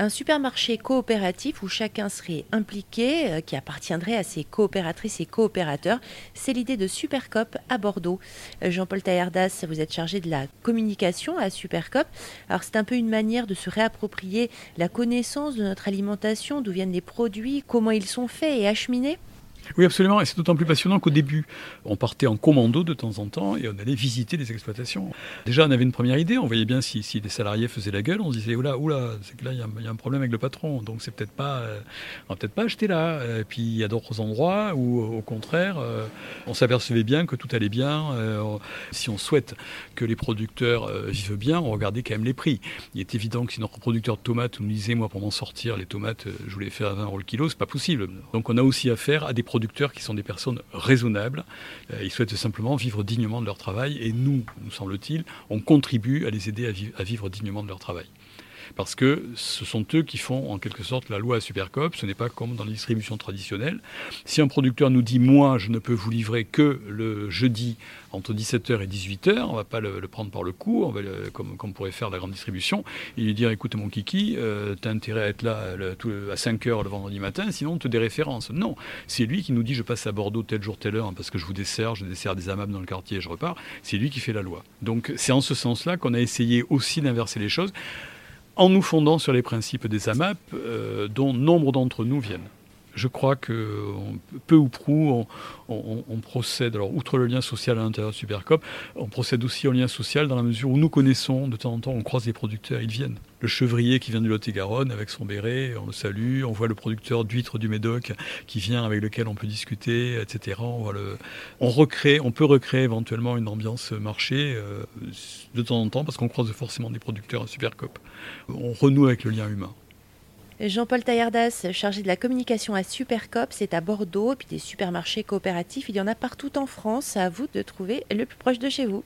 Un supermarché coopératif où chacun serait impliqué, euh, qui appartiendrait à ses coopératrices et coopérateurs, c'est l'idée de Supercop à Bordeaux. Euh, Jean-Paul Taillardas, vous êtes chargé de la communication à Supercop. Alors c'est un peu une manière de se réapproprier la connaissance de notre alimentation, d'où viennent les produits, comment ils sont faits et acheminés oui, absolument. Et c'est d'autant plus passionnant qu'au début, on partait en commando de temps en temps et on allait visiter les exploitations. Déjà, on avait une première idée. On voyait bien si, si les salariés faisaient la gueule. On se disait, oula, oula, c'est que là, il y, a un problème avec le patron. Donc, c'est peut-être pas, euh, on peut-être pas acheter là. Et puis, il y a d'autres endroits où, au contraire, euh, on s'apercevait bien que tout allait bien. Euh, si on souhaite que les producteurs vivent bien, on regardait quand même les prix. Il est évident que si notre producteur de tomates nous disait, moi, pour m'en sortir, les tomates, je voulais faire à 20 euros le kilo, c'est pas possible. Donc, on a aussi affaire à des producteurs qui sont des personnes raisonnables. Euh, ils souhaitent simplement vivre dignement de leur travail et nous, nous semble-t-il, on contribue à les aider à, vivre dignement de leur travail parce que ce sont eux qui font en quelque sorte la loi à Supercop. Ce n'est pas comme dans la distribution traditionnelle. Si un producteur nous dit moi je ne peux vous livrer que le jeudi entre 17h et 18h, on ne va pas le, prendre par le cou, on va comme, pourrait faire la grande distribution, et lui dire écoute mon kiki, euh, tu as intérêt à être là à 5h le vendredi matin, sinon on te déréférence. Non, c'est lui qui nous dit je passe à Bordeaux tel jour, telle heure, parce que je vous dessert, je dessert des amables dans le quartier et je repars. C'est lui qui fait la loi. Donc c'est en ce sens-là qu'on a essayé aussi d'inverser les choses en nous fondant sur les principes des AMAP, euh, dont nombre d'entre nous viennent je crois que peu ou prou, on, procède, alors outre le lien social à l'intérieur de Supercop, on procède aussi au lien social dans la mesure où nous connaissons, de temps en temps, on croise les producteurs, ils viennent. Le chevrier qui vient du Lot-et-Garonne avec son béret, on le salue, on voit le producteur d'huîtres du Médoc qui vient avec lequel on peut discuter, etc. On peut recréer éventuellement une ambiance marché euh, de temps en temps parce qu'on croise forcément des producteurs à Supercop. On renoue avec le lien humain. Jean-Paul Taillardas, chargé de la communication à Supercop, c'est à Bordeaux, puis des supermarchés coopératifs, il y en a partout en France. À vous de trouver le plus proche de chez vous.